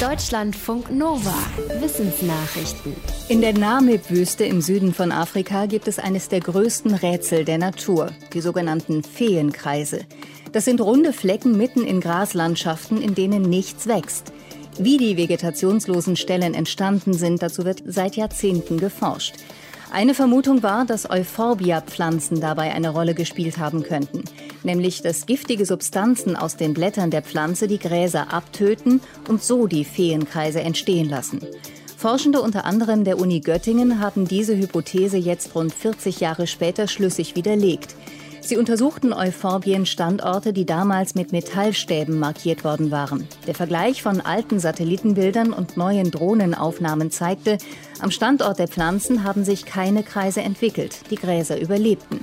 Deutschlandfunk Nova. Wissensnachrichten. In der Namib-Wüste im Süden von Afrika gibt es eines der größten Rätsel der Natur, die sogenannten Feenkreise. Das sind runde Flecken mitten in Graslandschaften, in denen nichts wächst. Wie die vegetationslosen Stellen entstanden sind, dazu wird seit Jahrzehnten geforscht. Eine Vermutung war, dass Euphorbia-Pflanzen dabei eine Rolle gespielt haben könnten, nämlich dass giftige Substanzen aus den Blättern der Pflanze die Gräser abtöten und so die Feenkreise entstehen lassen. Forschende unter anderem der Uni Göttingen haben diese Hypothese jetzt rund 40 Jahre später schlüssig widerlegt. Sie untersuchten Euphorbien-Standorte, die damals mit Metallstäben markiert worden waren. Der Vergleich von alten Satellitenbildern und neuen Drohnenaufnahmen zeigte, am Standort der Pflanzen haben sich keine Kreise entwickelt, die Gräser überlebten.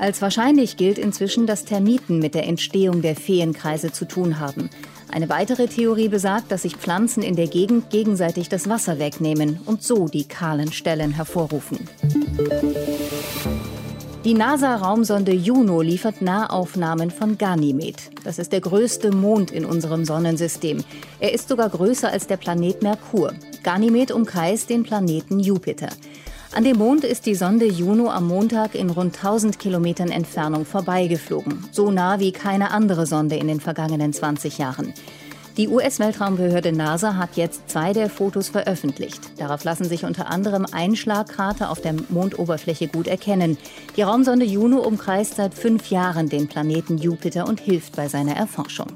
Als wahrscheinlich gilt inzwischen, dass Termiten mit der Entstehung der Feenkreise zu tun haben. Eine weitere Theorie besagt, dass sich Pflanzen in der Gegend gegenseitig das Wasser wegnehmen und so die kahlen Stellen hervorrufen. Die NASA-Raumsonde Juno liefert Nahaufnahmen von Ganymed. Das ist der größte Mond in unserem Sonnensystem. Er ist sogar größer als der Planet Merkur. Ganymed umkreist den Planeten Jupiter. An dem Mond ist die Sonde Juno am Montag in rund 1000 Kilometern Entfernung vorbeigeflogen. So nah wie keine andere Sonde in den vergangenen 20 Jahren. Die US-Weltraumbehörde NASA hat jetzt zwei der Fotos veröffentlicht. Darauf lassen sich unter anderem Einschlagkrater auf der Mondoberfläche gut erkennen. Die Raumsonde Juno umkreist seit fünf Jahren den Planeten Jupiter und hilft bei seiner Erforschung.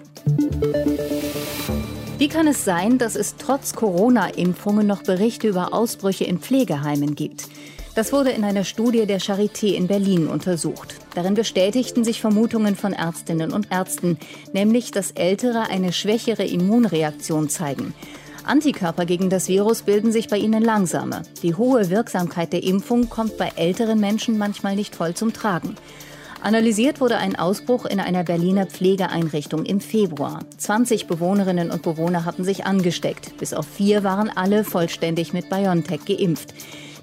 Wie kann es sein, dass es trotz Corona-Impfungen noch Berichte über Ausbrüche in Pflegeheimen gibt? Das wurde in einer Studie der Charité in Berlin untersucht. Darin bestätigten sich Vermutungen von Ärztinnen und Ärzten, nämlich dass Ältere eine schwächere Immunreaktion zeigen. Antikörper gegen das Virus bilden sich bei ihnen langsamer. Die hohe Wirksamkeit der Impfung kommt bei älteren Menschen manchmal nicht voll zum Tragen. Analysiert wurde ein Ausbruch in einer Berliner Pflegeeinrichtung im Februar. 20 Bewohnerinnen und Bewohner hatten sich angesteckt. Bis auf vier waren alle vollständig mit BioNTech geimpft.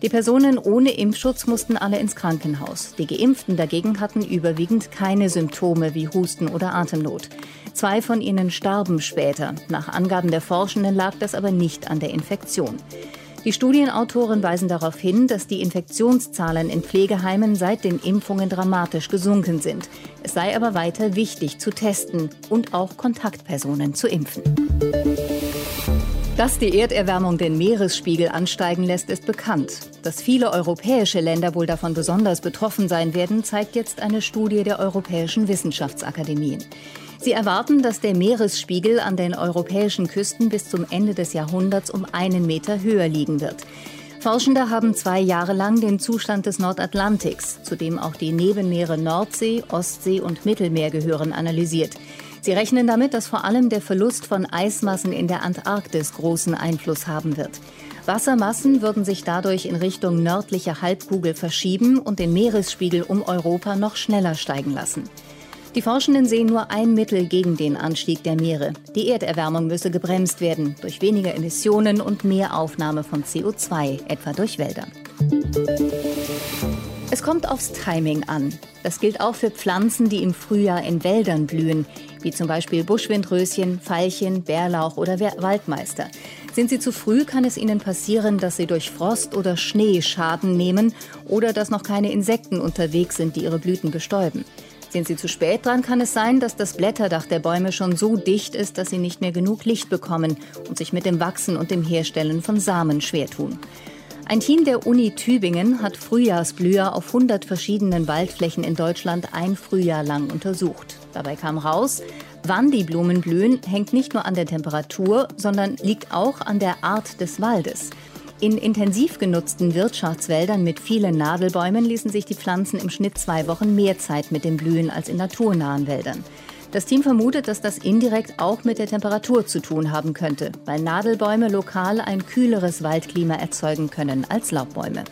Die Personen ohne Impfschutz mussten alle ins Krankenhaus. Die Geimpften dagegen hatten überwiegend keine Symptome wie Husten oder Atemnot. Zwei von ihnen starben später. Nach Angaben der Forschenden lag das aber nicht an der Infektion. Die Studienautoren weisen darauf hin, dass die Infektionszahlen in Pflegeheimen seit den Impfungen dramatisch gesunken sind. Es sei aber weiter wichtig zu testen und auch Kontaktpersonen zu impfen. Dass die Erderwärmung den Meeresspiegel ansteigen lässt, ist bekannt. Dass viele europäische Länder wohl davon besonders betroffen sein werden, zeigt jetzt eine Studie der Europäischen Wissenschaftsakademien. Sie erwarten, dass der Meeresspiegel an den europäischen Küsten bis zum Ende des Jahrhunderts um einen Meter höher liegen wird. Forschende haben zwei Jahre lang den Zustand des Nordatlantiks, zu dem auch die Nebenmeere Nordsee, Ostsee und Mittelmeer gehören, analysiert. Sie rechnen damit, dass vor allem der Verlust von Eismassen in der Antarktis großen Einfluss haben wird. Wassermassen würden sich dadurch in Richtung nördliche Halbkugel verschieben und den Meeresspiegel um Europa noch schneller steigen lassen. Die Forschenden sehen nur ein Mittel gegen den Anstieg der Meere. Die Erderwärmung müsse gebremst werden durch weniger Emissionen und mehr Aufnahme von CO2, etwa durch Wälder. Es kommt aufs Timing an. Das gilt auch für Pflanzen, die im Frühjahr in Wäldern blühen wie zum Beispiel Buschwindröschen, Veilchen, Bärlauch oder Waldmeister. Sind sie zu früh, kann es ihnen passieren, dass sie durch Frost oder Schnee Schaden nehmen oder dass noch keine Insekten unterwegs sind, die ihre Blüten bestäuben. Sind sie zu spät dran, kann es sein, dass das Blätterdach der Bäume schon so dicht ist, dass sie nicht mehr genug Licht bekommen und sich mit dem Wachsen und dem Herstellen von Samen schwer tun. Ein Team der Uni Tübingen hat Frühjahrsblüher auf 100 verschiedenen Waldflächen in Deutschland ein Frühjahr lang untersucht. Dabei kam raus, wann die Blumen blühen, hängt nicht nur an der Temperatur, sondern liegt auch an der Art des Waldes. In intensiv genutzten Wirtschaftswäldern mit vielen Nadelbäumen ließen sich die Pflanzen im Schnitt zwei Wochen mehr Zeit mit dem Blühen als in naturnahen Wäldern. Das Team vermutet, dass das indirekt auch mit der Temperatur zu tun haben könnte, weil Nadelbäume lokal ein kühleres Waldklima erzeugen können als Laubbäume.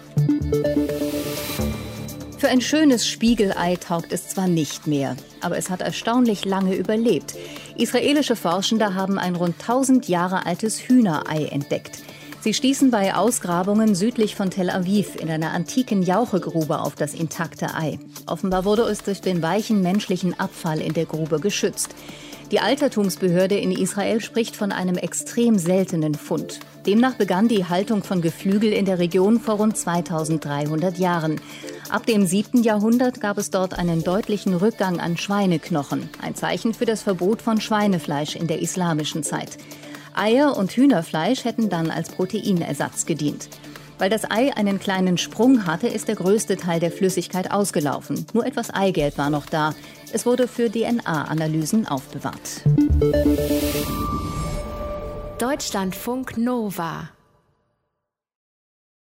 Für ein schönes Spiegelei taugt es zwar nicht mehr, aber es hat erstaunlich lange überlebt. Israelische Forschende haben ein rund 1000 Jahre altes Hühnerei entdeckt. Sie stießen bei Ausgrabungen südlich von Tel Aviv in einer antiken Jauchegrube auf das intakte Ei. Offenbar wurde es durch den weichen menschlichen Abfall in der Grube geschützt. Die Altertumsbehörde in Israel spricht von einem extrem seltenen Fund. Demnach begann die Haltung von Geflügel in der Region vor rund 2300 Jahren. Ab dem 7. Jahrhundert gab es dort einen deutlichen Rückgang an Schweineknochen, ein Zeichen für das Verbot von Schweinefleisch in der islamischen Zeit. Eier und Hühnerfleisch hätten dann als Proteinersatz gedient. Weil das Ei einen kleinen Sprung hatte, ist der größte Teil der Flüssigkeit ausgelaufen. Nur etwas Eigelb war noch da. Es wurde für DNA-Analysen aufbewahrt. Deutschlandfunk Nova